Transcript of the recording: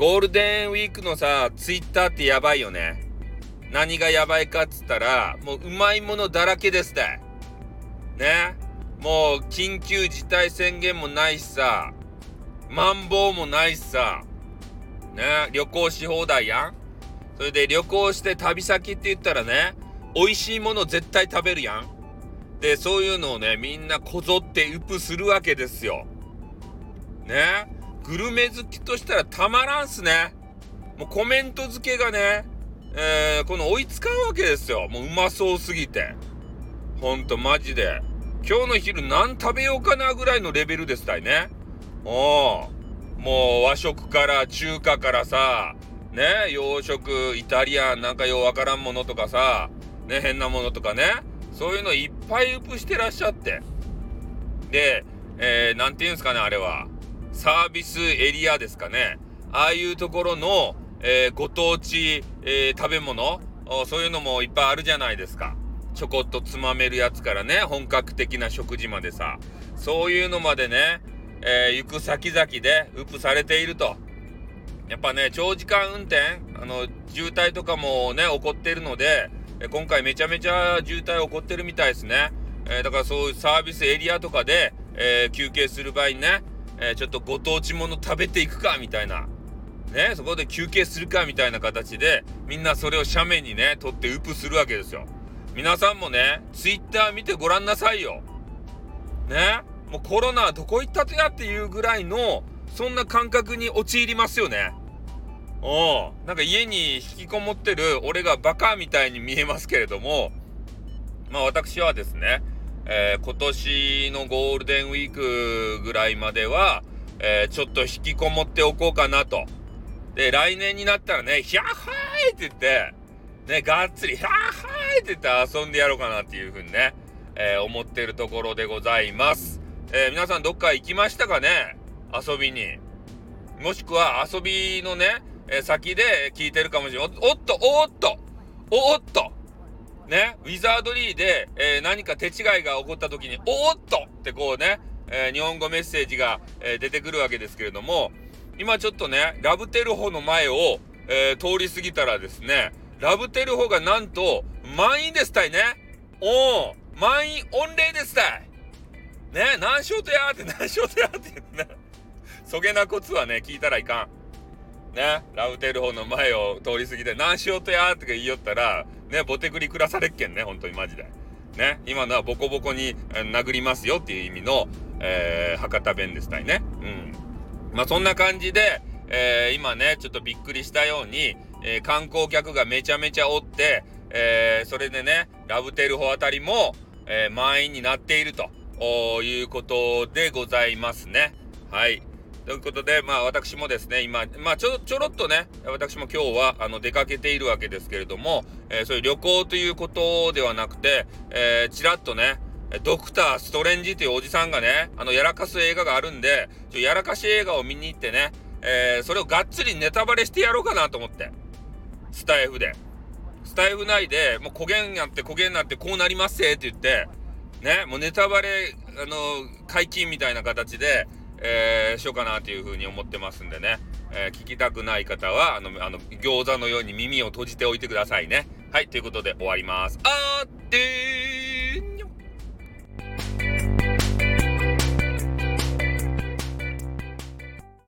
ゴールデンウィークのさ、ツイッターってやばいよね。何がやばいかっつったら、もううまいものだらけですって。ね。もう緊急事態宣言もないしさ、マンボウもないしさ、ね。旅行し放題やん。それで旅行して旅先って言ったらね、美味しいもの絶対食べるやん。で、そういうのをね、みんなこぞってウプするわけですよ。ね。グルメ好きとしたらたまらんすね。もうコメント付けがね、えー、この追いつかんわけですよ。もううまそうすぎて。ほんとマジで。今日の昼何食べようかなぐらいのレベルですたいね。おもう和食から中華からさ、ね、洋食、イタリアンなんかようわからんものとかさ、ね、変なものとかね、そういうのいっぱいウプしてらっしゃって。で、えー、なんて言うんすかね、あれは。サービスエリアですかね。ああいうところの、えー、ご当地、えー、食べ物そういうのもいっぱいあるじゃないですか。ちょこっとつまめるやつからね、本格的な食事までさ。そういうのまでね、えー、行く先々でウップされていると。やっぱね、長時間運転、あの、渋滞とかもね、起こってるので、今回めちゃめちゃ渋滞起こってるみたいですね。えー、だからそういうサービスエリアとかで、えー、休憩する場合にね、えー、ちょっとご当地もの食べていくかみたいな。ね、そこで休憩するかみたいな形で、みんなそれを斜面にね、取ってウプするわけですよ。皆さんもね、ツイッター見てごらんなさいよ。ね、もうコロナはどこ行ったとやっていうぐらいの、そんな感覚に陥りますよね。おなんか家に引きこもってる俺がバカみたいに見えますけれども、まあ私はですね、えー、今年のゴールデンウィークぐらいまでは、えー、ちょっと引きこもっておこうかなと。で、来年になったらね、ヒャッハーイって言って、ね、がっつり、ヒャッハーイって言って遊んでやろうかなっていうふうにね、えー、思ってるところでございます。えー、皆さんどっか行きましたかね？遊びに。もしくは遊びのね、えー、先で聞いてるかもしれない。おっと、おっと、おっと、ね、ウィザードリーで、えー、何か手違いが起こった時に、おっとってこうね、えー、日本語メッセージが、えー、出てくるわけですけれども、今ちょっとね、ラブテルホの前を、え通り過ぎたらですね、ラブテルホがなんと満員ですたいね。おお満員御礼ですたい。ね、何しようとやーって何しようとやーって言うね。そげなコツはね、聞いたらいかん。ね、ラブテルホの前を通り過ぎて何しようとやーって言いよったら、ね、ボテクリ暮らされっけんね、本当にマジで。ね、今のはボコボコに殴りますよっていう意味の、えー、博多弁ですたいね。うん。まあそんな感じで、えー、今ね、ちょっとびっくりしたように、えー、観光客がめちゃめちゃおって、え、それでね、ラブテルホあたりも、え満員になっているということでございますね。はい。ということで、まあ私もですね、今、まあちょ、ちょろっとね、私も今日は、あの、出かけているわけですけれども、えー、そういう旅行ということではなくて、えー、ちらっとね、ドクター・ストレンジというおじさんがね、あの、やらかす映画があるんで、ちょやらかし映画を見に行ってね、えー、それをがっつりネタバレしてやろうかなと思って。スタイフで。スタイフ内で、もう焦げんやって焦げんなってこうなりますせって言って、ね、もうネタバレ、あの、解禁みたいな形で、えー、しようかなというふうに思ってますんでね、えー、聞きたくない方は、あの、あの、餃子のように耳を閉じておいてくださいね。はい、ということで終わります。あーってー